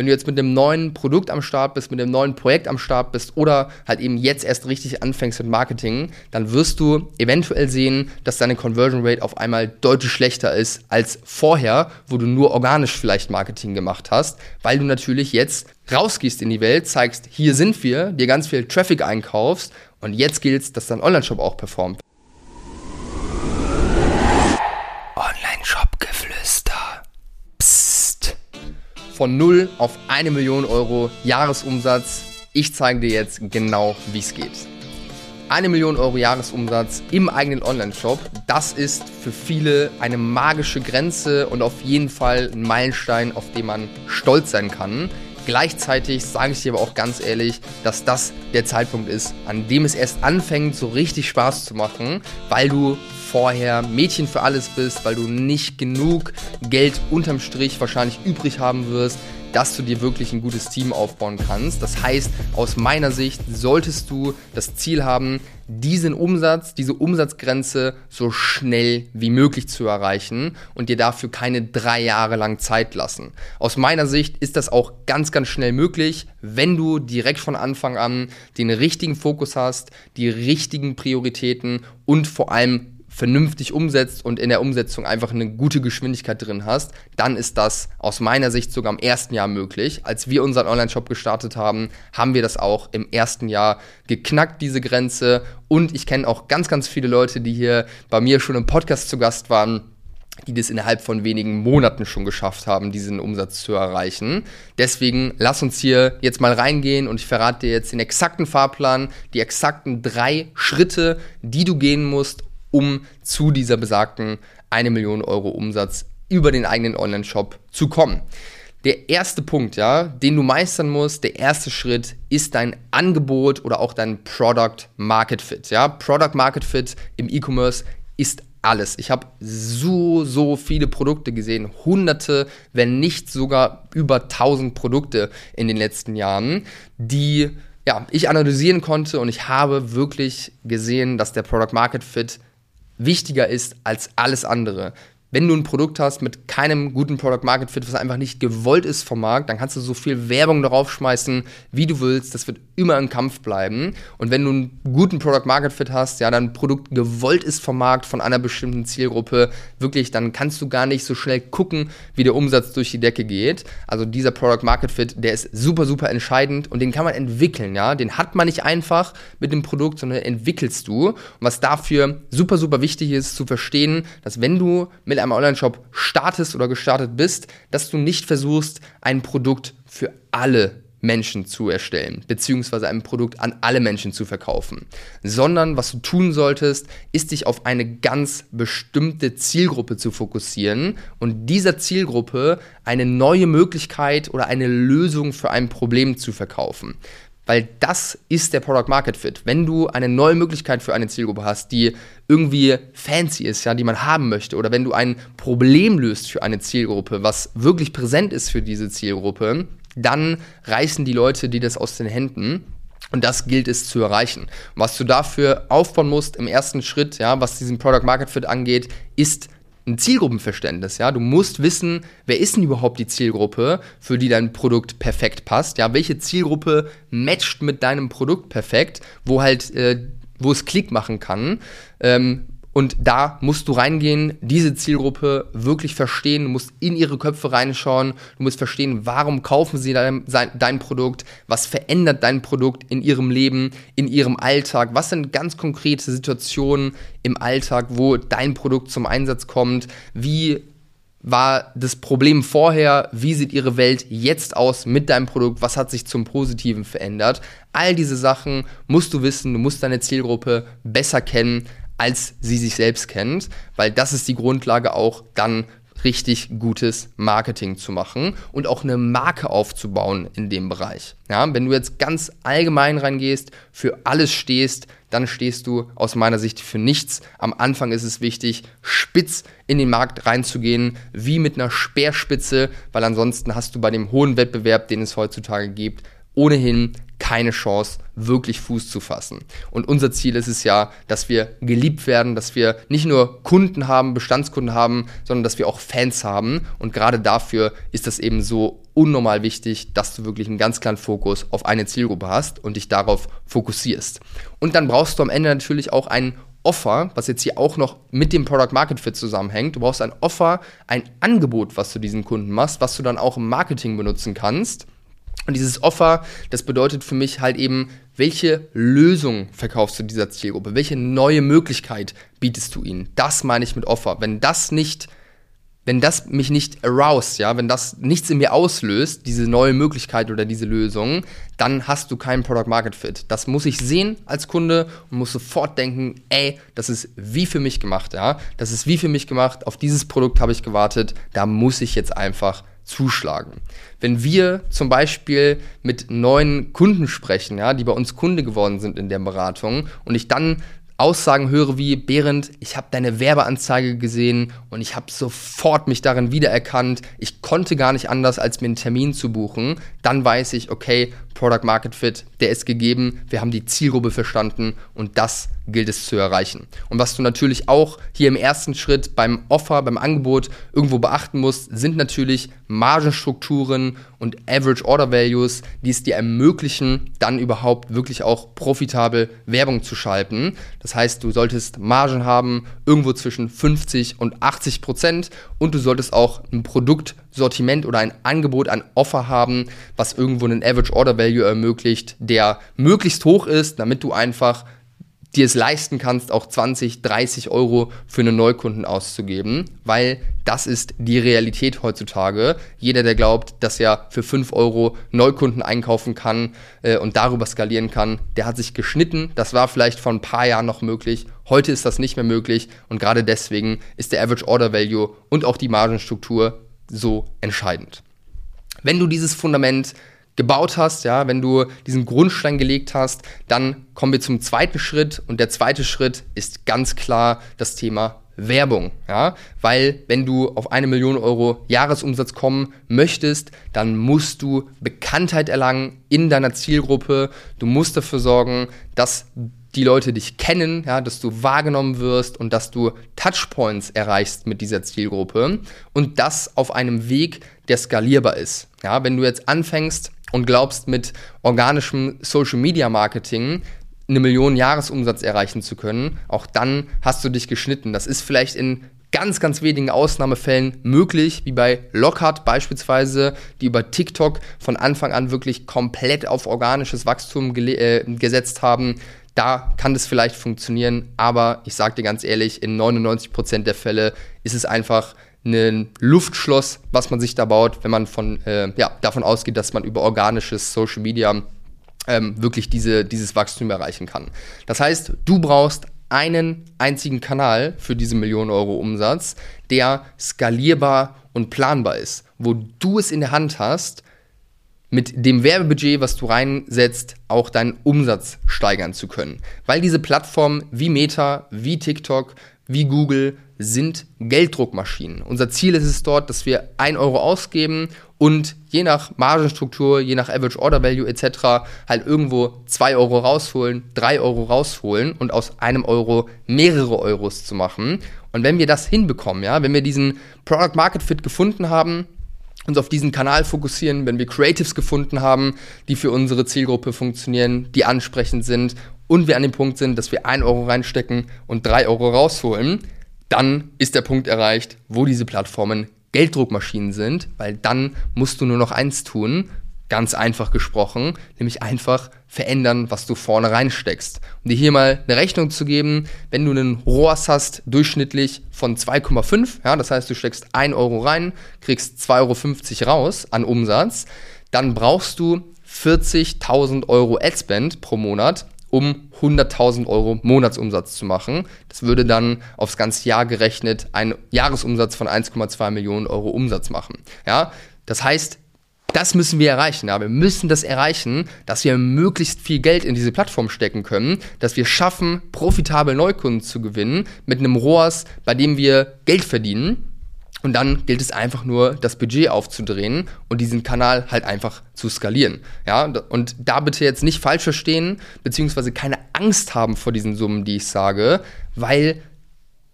wenn du jetzt mit einem neuen Produkt am Start bist, mit einem neuen Projekt am Start bist oder halt eben jetzt erst richtig anfängst mit Marketing, dann wirst du eventuell sehen, dass deine Conversion Rate auf einmal deutlich schlechter ist als vorher, wo du nur organisch vielleicht Marketing gemacht hast, weil du natürlich jetzt rausgehst in die Welt, zeigst, hier sind wir, dir ganz viel Traffic einkaufst und jetzt gilt es, dass dein Online-Shop auch performt. Von 0 auf 1 Million Euro Jahresumsatz. Ich zeige dir jetzt genau, wie es geht. Eine Million Euro Jahresumsatz im eigenen Online-Shop, das ist für viele eine magische Grenze und auf jeden Fall ein Meilenstein, auf den man stolz sein kann. Gleichzeitig sage ich dir aber auch ganz ehrlich, dass das der Zeitpunkt ist, an dem es erst anfängt, so richtig Spaß zu machen, weil du vorher Mädchen für alles bist, weil du nicht genug Geld unterm Strich wahrscheinlich übrig haben wirst, dass du dir wirklich ein gutes Team aufbauen kannst. Das heißt, aus meiner Sicht solltest du das Ziel haben, diesen Umsatz, diese Umsatzgrenze so schnell wie möglich zu erreichen und dir dafür keine drei Jahre lang Zeit lassen. Aus meiner Sicht ist das auch ganz, ganz schnell möglich, wenn du direkt von Anfang an den richtigen Fokus hast, die richtigen Prioritäten und vor allem vernünftig umsetzt und in der Umsetzung einfach eine gute Geschwindigkeit drin hast, dann ist das aus meiner Sicht sogar im ersten Jahr möglich. Als wir unseren Online-Shop gestartet haben, haben wir das auch im ersten Jahr geknackt, diese Grenze. Und ich kenne auch ganz, ganz viele Leute, die hier bei mir schon im Podcast zu Gast waren die das innerhalb von wenigen Monaten schon geschafft haben, diesen Umsatz zu erreichen. Deswegen lass uns hier jetzt mal reingehen und ich verrate dir jetzt den exakten Fahrplan, die exakten drei Schritte, die du gehen musst, um zu dieser besagten 1 Million Euro Umsatz über den eigenen Online-Shop zu kommen. Der erste Punkt, ja, den du meistern musst, der erste Schritt ist dein Angebot oder auch dein Product Market Fit. Ja, Product Market Fit im E-Commerce ist alles. Ich habe so, so viele Produkte gesehen. Hunderte, wenn nicht sogar über 1000 Produkte in den letzten Jahren, die ja, ich analysieren konnte und ich habe wirklich gesehen, dass der Product Market Fit wichtiger ist als alles andere wenn du ein Produkt hast mit keinem guten Product Market Fit, was einfach nicht gewollt ist vom Markt, dann kannst du so viel Werbung darauf schmeißen, wie du willst. Das wird immer ein Kampf bleiben. Und wenn du einen guten Product Market Fit hast, ja, dein Produkt gewollt ist vom Markt, von einer bestimmten Zielgruppe, wirklich, dann kannst du gar nicht so schnell gucken, wie der Umsatz durch die Decke geht. Also dieser Product Market Fit, der ist super, super entscheidend und den kann man entwickeln, ja. Den hat man nicht einfach mit dem Produkt, sondern entwickelst du. Und was dafür super, super wichtig ist, zu verstehen, dass wenn du mit einem Online-Shop startest oder gestartet bist, dass du nicht versuchst, ein Produkt für alle Menschen zu erstellen, beziehungsweise ein Produkt an alle Menschen zu verkaufen, sondern was du tun solltest, ist dich auf eine ganz bestimmte Zielgruppe zu fokussieren und dieser Zielgruppe eine neue Möglichkeit oder eine Lösung für ein Problem zu verkaufen weil das ist der Product Market Fit. Wenn du eine neue Möglichkeit für eine Zielgruppe hast, die irgendwie fancy ist, ja, die man haben möchte, oder wenn du ein Problem löst für eine Zielgruppe, was wirklich präsent ist für diese Zielgruppe, dann reißen die Leute dir das aus den Händen. Und das gilt es zu erreichen. was du dafür aufbauen musst im ersten Schritt, ja, was diesen Product Market Fit angeht, ist ein Zielgruppenverständnis, ja. Du musst wissen, wer ist denn überhaupt die Zielgruppe, für die dein Produkt perfekt passt, ja. Welche Zielgruppe matcht mit deinem Produkt perfekt, wo halt, äh, wo es Klick machen kann. Ähm, und da musst du reingehen, diese Zielgruppe wirklich verstehen, du musst in ihre Köpfe reinschauen, du musst verstehen, warum kaufen sie dein, dein Produkt, was verändert dein Produkt in ihrem Leben, in ihrem Alltag, was sind ganz konkrete Situationen im Alltag, wo dein Produkt zum Einsatz kommt, wie war das Problem vorher, wie sieht ihre Welt jetzt aus mit deinem Produkt, was hat sich zum Positiven verändert. All diese Sachen musst du wissen, du musst deine Zielgruppe besser kennen, als sie sich selbst kennt, weil das ist die Grundlage auch dann richtig gutes Marketing zu machen und auch eine Marke aufzubauen in dem Bereich. Ja, wenn du jetzt ganz allgemein reingehst, für alles stehst, dann stehst du aus meiner Sicht für nichts. Am Anfang ist es wichtig, spitz in den Markt reinzugehen, wie mit einer Speerspitze, weil ansonsten hast du bei dem hohen Wettbewerb, den es heutzutage gibt, ohnehin keine Chance, wirklich Fuß zu fassen. Und unser Ziel ist es ja, dass wir geliebt werden, dass wir nicht nur Kunden haben, Bestandskunden haben, sondern dass wir auch Fans haben. Und gerade dafür ist das eben so unnormal wichtig, dass du wirklich einen ganz klaren Fokus auf eine Zielgruppe hast und dich darauf fokussierst. Und dann brauchst du am Ende natürlich auch einen Offer, was jetzt hier auch noch mit dem Product Market Fit zusammenhängt. Du brauchst ein Offer, ein Angebot, was du diesen Kunden machst, was du dann auch im Marketing benutzen kannst. Und dieses Offer, das bedeutet für mich halt eben, welche Lösung verkaufst du dieser Zielgruppe? Welche neue Möglichkeit bietest du ihnen? Das meine ich mit Offer. Wenn das nicht wenn das mich nicht aroused, ja, wenn das nichts in mir auslöst, diese neue Möglichkeit oder diese Lösung, dann hast du keinen Product Market Fit. Das muss ich sehen als Kunde und muss sofort denken, ey, das ist wie für mich gemacht, ja. Das ist wie für mich gemacht, auf dieses Produkt habe ich gewartet, da muss ich jetzt einfach zuschlagen. Wenn wir zum Beispiel mit neuen Kunden sprechen, ja, die bei uns Kunde geworden sind in der Beratung und ich dann Aussagen höre wie, Behrend, ich habe deine Werbeanzeige gesehen und ich habe sofort mich darin wiedererkannt. Ich konnte gar nicht anders, als mir einen Termin zu buchen. Dann weiß ich, okay, Product Market Fit, der ist gegeben. Wir haben die Zielgruppe verstanden und das gilt es zu erreichen. Und was du natürlich auch hier im ersten Schritt beim Offer, beim Angebot irgendwo beachten musst, sind natürlich Margenstrukturen und Average Order Values, die es dir ermöglichen, dann überhaupt wirklich auch profitabel Werbung zu schalten. Das heißt, du solltest Margen haben, irgendwo zwischen 50 und 80 Prozent und du solltest auch ein Produktsortiment oder ein Angebot, ein Offer haben, was irgendwo einen Average Order Value ermöglicht, der möglichst hoch ist, damit du einfach dir es leisten kannst, auch 20, 30 Euro für einen Neukunden auszugeben, weil das ist die Realität heutzutage. Jeder, der glaubt, dass er für 5 Euro Neukunden einkaufen kann äh, und darüber skalieren kann, der hat sich geschnitten. Das war vielleicht vor ein paar Jahren noch möglich. Heute ist das nicht mehr möglich und gerade deswegen ist der Average Order Value und auch die Margenstruktur so entscheidend. Wenn du dieses Fundament gebaut hast, ja, wenn du diesen Grundstein gelegt hast, dann kommen wir zum zweiten Schritt und der zweite Schritt ist ganz klar das Thema Werbung, ja, weil wenn du auf eine Million Euro Jahresumsatz kommen möchtest, dann musst du Bekanntheit erlangen in deiner Zielgruppe. Du musst dafür sorgen, dass die Leute dich kennen, ja, dass du wahrgenommen wirst und dass du Touchpoints erreichst mit dieser Zielgruppe und das auf einem Weg, der skalierbar ist. Ja, wenn du jetzt anfängst, und glaubst, mit organischem Social Media Marketing eine Million Jahresumsatz erreichen zu können, auch dann hast du dich geschnitten. Das ist vielleicht in ganz, ganz wenigen Ausnahmefällen möglich, wie bei Lockhart beispielsweise, die über TikTok von Anfang an wirklich komplett auf organisches Wachstum äh, gesetzt haben. Da kann das vielleicht funktionieren, aber ich sage dir ganz ehrlich, in 99% der Fälle ist es einfach ein Luftschloss, was man sich da baut, wenn man von, äh, ja, davon ausgeht, dass man über organisches Social Media ähm, wirklich diese, dieses Wachstum erreichen kann. Das heißt, du brauchst einen einzigen Kanal für diese Millionen Euro Umsatz, der skalierbar und planbar ist, wo du es in der Hand hast, mit dem Werbebudget, was du reinsetzt, auch deinen Umsatz steigern zu können. Weil diese Plattformen wie Meta, wie TikTok, wie Google sind Gelddruckmaschinen. Unser Ziel ist es dort, dass wir 1 Euro ausgeben und je nach Margenstruktur, je nach Average Order Value etc. halt irgendwo 2 Euro rausholen, 3 Euro rausholen und aus einem Euro mehrere Euros zu machen. Und wenn wir das hinbekommen, ja, wenn wir diesen Product Market Fit gefunden haben, uns auf diesen Kanal fokussieren, wenn wir Creatives gefunden haben, die für unsere Zielgruppe funktionieren, die ansprechend sind und wir an dem Punkt sind, dass wir 1 Euro reinstecken und 3 Euro rausholen, dann ist der Punkt erreicht, wo diese Plattformen Gelddruckmaschinen sind, weil dann musst du nur noch eins tun, ganz einfach gesprochen, nämlich einfach verändern, was du vorne reinsteckst. Um dir hier mal eine Rechnung zu geben, wenn du einen ROAS hast, durchschnittlich von 2,5, ja, das heißt, du steckst 1 Euro rein, kriegst 2,50 Euro raus an Umsatz, dann brauchst du 40.000 Euro Adspend pro Monat, um 100.000 Euro Monatsumsatz zu machen. Das würde dann aufs ganze Jahr gerechnet einen Jahresumsatz von 1,2 Millionen Euro Umsatz machen. Ja, das heißt, das müssen wir erreichen. Ja. Wir müssen das erreichen, dass wir möglichst viel Geld in diese Plattform stecken können, dass wir schaffen, profitabel Neukunden zu gewinnen mit einem ROAS, bei dem wir Geld verdienen Und dann gilt es einfach nur, das Budget aufzudrehen und diesen Kanal halt einfach zu skalieren. Ja, und da bitte jetzt nicht falsch verstehen, beziehungsweise keine Angst haben vor diesen Summen, die ich sage, weil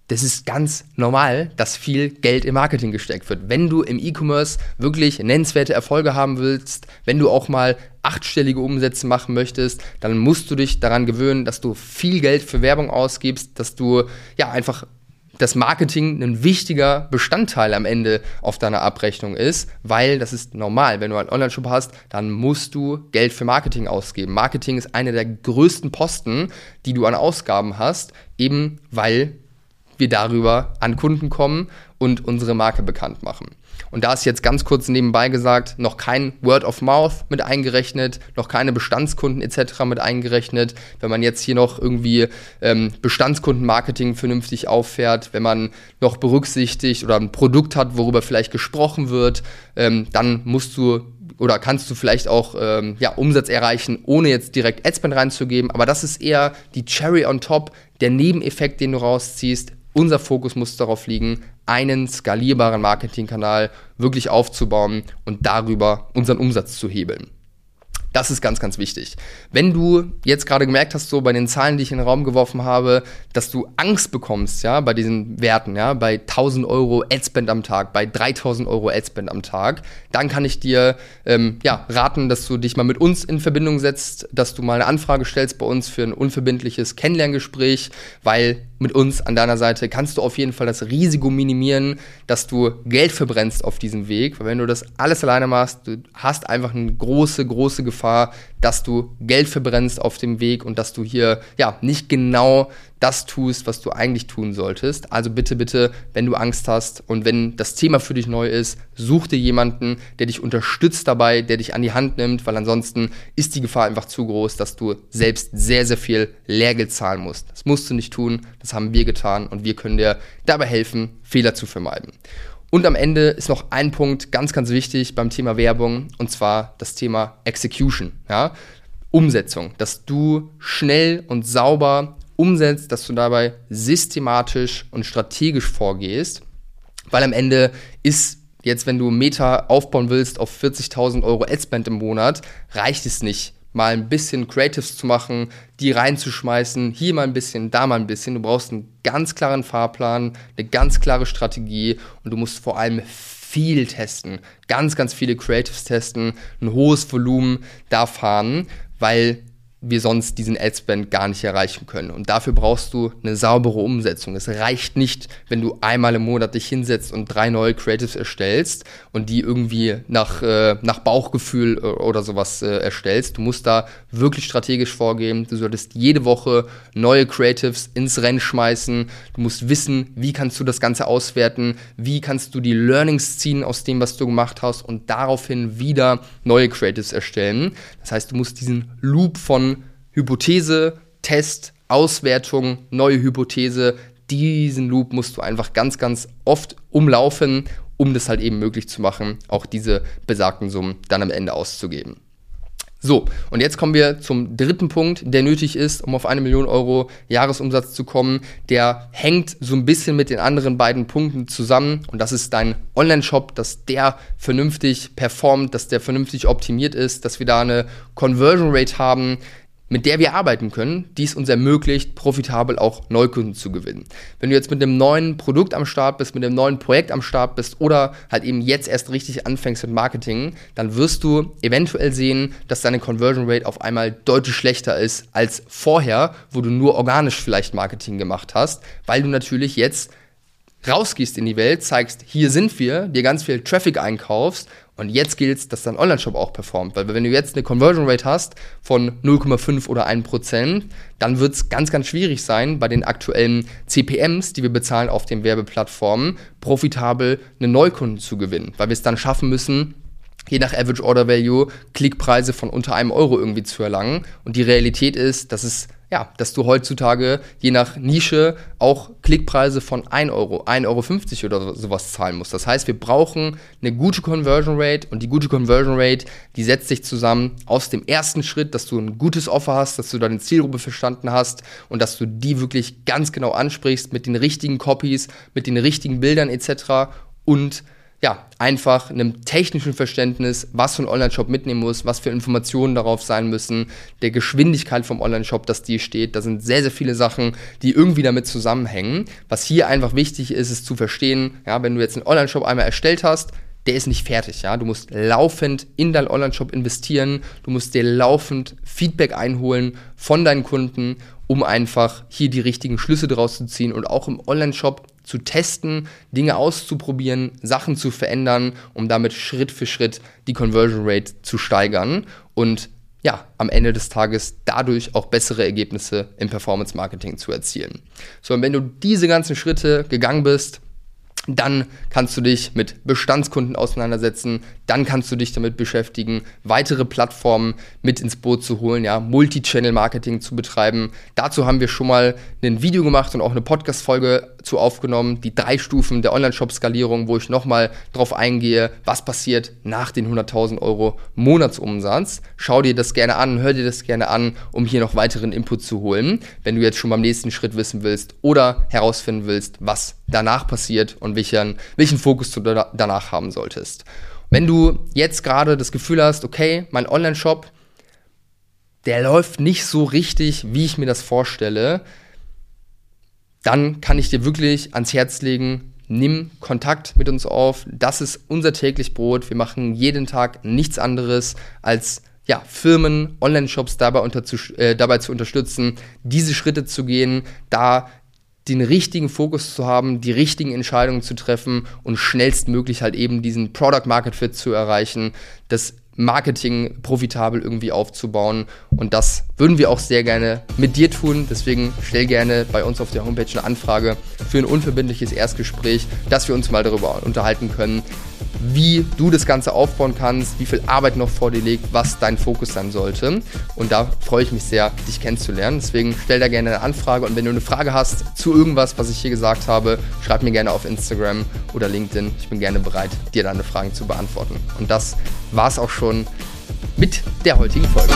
das ist ganz normal, dass viel Geld im Marketing gesteckt wird. Wenn du im E-Commerce wirklich nennenswerte Erfolge haben willst, wenn du auch mal achtstellige Umsätze machen möchtest, dann musst du dich daran gewöhnen, dass du viel Geld für Werbung ausgibst, dass du ja einfach das Marketing ein wichtiger Bestandteil am Ende auf deiner Abrechnung ist, weil das ist normal. Wenn du einen Online-Shop hast, dann musst du Geld für Marketing ausgeben. Marketing ist einer der größten Posten, die du an Ausgaben hast, eben weil wir darüber an Kunden kommen und unsere Marke bekannt machen. Und da ist jetzt ganz kurz nebenbei gesagt, noch kein Word of Mouth mit eingerechnet, noch keine Bestandskunden etc. mit eingerechnet. Wenn man jetzt hier noch irgendwie ähm, Bestandskundenmarketing vernünftig auffährt, wenn man noch berücksichtigt oder ein Produkt hat, worüber vielleicht gesprochen wird, ähm, dann musst du oder kannst du vielleicht auch ähm, ja, Umsatz erreichen, ohne jetzt direkt Adspend reinzugeben. Aber das ist eher die Cherry on top, der Nebeneffekt, den du rausziehst, unser Fokus muss darauf liegen, einen skalierbaren Marketingkanal wirklich aufzubauen und darüber unseren Umsatz zu hebeln. Das ist ganz, ganz wichtig. Wenn du jetzt gerade gemerkt hast, so bei den Zahlen, die ich in den Raum geworfen habe, dass du Angst bekommst, ja, bei diesen Werten, ja, bei 1000 Euro Adspend am Tag, bei 3000 Euro Adspend am Tag, dann kann ich dir, ähm, ja, raten, dass du dich mal mit uns in Verbindung setzt, dass du mal eine Anfrage stellst bei uns für ein unverbindliches Kennenlerngespräch, weil mit uns an deiner Seite kannst du auf jeden Fall das Risiko minimieren, dass du Geld verbrennst auf diesem Weg. Weil wenn du das alles alleine machst, du hast einfach eine große, große Gefahr, dass du Geld verbrennst auf dem Weg und dass du hier ja nicht genau das tust, was du eigentlich tun solltest. Also bitte, bitte, wenn du Angst hast und wenn das Thema für dich neu ist, such dir jemanden, der dich unterstützt dabei, der dich an die Hand nimmt, weil ansonsten ist die Gefahr einfach zu groß, dass du selbst sehr, sehr viel Lehrgeld zahlen musst. Das musst du nicht tun, das haben wir getan und wir können dir dabei helfen, Fehler zu vermeiden. Und am Ende ist noch ein Punkt ganz, ganz wichtig beim Thema Werbung und zwar das Thema Execution, ja? Umsetzung, dass du schnell und sauber umsetzt, dass du dabei systematisch und strategisch vorgehst, weil am Ende ist jetzt, wenn du Meta aufbauen willst auf 40.000 Euro Adspend im Monat, reicht es nicht, mal ein bisschen Creatives zu machen, die reinzuschmeißen, hier mal ein bisschen, da mal ein bisschen. Du brauchst einen ganz klaren Fahrplan, eine ganz klare Strategie und du musst vor allem viel testen, ganz, ganz viele Creatives testen, ein hohes Volumen da fahren, weil wir sonst diesen Adspend gar nicht erreichen können. Und dafür brauchst du eine saubere Umsetzung. Es reicht nicht, wenn du einmal im Monat dich hinsetzt und drei neue Creatives erstellst und die irgendwie nach, äh, nach Bauchgefühl äh, oder sowas äh, erstellst. Du musst da wirklich strategisch vorgehen. Du solltest jede Woche neue Creatives ins Rennen schmeißen. Du musst wissen, wie kannst du das Ganze auswerten, wie kannst du die Learnings ziehen aus dem, was du gemacht hast und daraufhin wieder neue Creatives erstellen. Das heißt, du musst diesen Loop von Hypothese, Test, Auswertung, neue Hypothese. Diesen Loop musst du einfach ganz, ganz oft umlaufen, um das halt eben möglich zu machen, auch diese besagten Summen dann am Ende auszugeben. So, und jetzt kommen wir zum dritten Punkt, der nötig ist, um auf eine Million Euro Jahresumsatz zu kommen. Der hängt so ein bisschen mit den anderen beiden Punkten zusammen und das ist dein Online-Shop, dass der vernünftig performt, dass der vernünftig optimiert ist, dass wir da eine Conversion Rate haben, mit der wir arbeiten können, die es uns ermöglicht, profitabel auch Neukunden zu gewinnen. Wenn du jetzt mit einem neuen Produkt am Start bist, mit einem neuen Projekt am Start bist oder halt eben jetzt erst richtig anfängst mit Marketing, dann wirst du eventuell sehen, dass deine Conversion Rate auf einmal deutlich schlechter ist als vorher, wo du nur organisch vielleicht Marketing gemacht hast, weil du natürlich jetzt rausgehst in die Welt, zeigst, hier sind wir, dir ganz viel Traffic einkaufst und jetzt gilt es, dass dein Online-Shop auch performt. Weil wenn du jetzt eine Conversion Rate hast von 0,5 oder 1%, dann wird es ganz, ganz schwierig sein, bei den aktuellen CPMs, die wir bezahlen auf den Werbeplattformen, profitabel einen Neukunden zu gewinnen. Weil wir es dann schaffen müssen, je nach Average Order Value Klickpreise von unter einem Euro irgendwie zu erlangen. Und die Realität ist, dass es ja, dass du heutzutage je nach Nische auch Klickpreise von 1 Euro, 1,50 Euro oder sowas zahlen musst. Das heißt, wir brauchen eine gute Conversion Rate und die gute Conversion Rate, die setzt sich zusammen aus dem ersten Schritt, dass du ein gutes Offer hast, dass du deine Zielgruppe verstanden hast und dass du die wirklich ganz genau ansprichst mit den richtigen Copies, mit den richtigen Bildern etc und ja, einfach einem technischen Verständnis, was so ein Online-Shop mitnehmen muss, was für Informationen darauf sein müssen, der Geschwindigkeit vom Online-Shop, dass die steht. Da sind sehr, sehr viele Sachen, die irgendwie damit zusammenhängen. Was hier einfach wichtig ist, ist zu verstehen, ja, wenn du jetzt einen Online-Shop einmal erstellt hast, der ist nicht fertig, ja. Du musst laufend in deinen Online-Shop investieren, du musst dir laufend Feedback einholen von deinen Kunden, um einfach hier die richtigen Schlüsse daraus zu ziehen und auch im Online-Shop zu testen, Dinge auszuprobieren, Sachen zu verändern, um damit Schritt für Schritt die Conversion Rate zu steigern und ja, am Ende des Tages dadurch auch bessere Ergebnisse im Performance Marketing zu erzielen. So, und wenn du diese ganzen Schritte gegangen bist, dann kannst du dich mit Bestandskunden auseinandersetzen. Dann kannst du dich damit beschäftigen, weitere Plattformen mit ins Boot zu holen, ja, Multi-Channel-Marketing zu betreiben. Dazu haben wir schon mal ein Video gemacht und auch eine Podcast-Folge zu aufgenommen, die drei Stufen der Online-Shop-Skalierung, wo ich nochmal drauf eingehe, was passiert nach den 100.000 Euro Monatsumsatz. Schau dir das gerne an, hör dir das gerne an, um hier noch weiteren Input zu holen, wenn du jetzt schon beim nächsten Schritt wissen willst oder herausfinden willst, was danach passiert und welchen, welchen Fokus du da, danach haben solltest. Wenn du jetzt gerade das Gefühl hast, okay, mein Online-Shop, der läuft nicht so richtig, wie ich mir das vorstelle, dann kann ich dir wirklich ans Herz legen, nimm Kontakt mit uns auf. Das ist unser täglich Brot. Wir machen jeden Tag nichts anderes als ja, Firmen, Online-Shops dabei, äh, dabei zu unterstützen, diese Schritte zu gehen, da den richtigen Fokus zu haben, die richtigen Entscheidungen zu treffen und schnellstmöglich halt eben diesen Product Market Fit zu erreichen, das Marketing profitabel irgendwie aufzubauen. Und das würden wir auch sehr gerne mit dir tun. Deswegen stell gerne bei uns auf der Homepage eine Anfrage für ein unverbindliches Erstgespräch, dass wir uns mal darüber unterhalten können, wie du das Ganze aufbauen kannst, wie viel Arbeit noch vor dir liegt, was dein Fokus sein sollte. Und da freue ich mich sehr, dich kennenzulernen. Deswegen stell da gerne eine Anfrage und wenn du eine Frage hast zu irgendwas, was ich hier gesagt habe, schreib mir gerne auf Instagram oder LinkedIn. Ich bin gerne bereit, dir deine Fragen zu beantworten. Und das war es auch schon mit der heutigen Folge.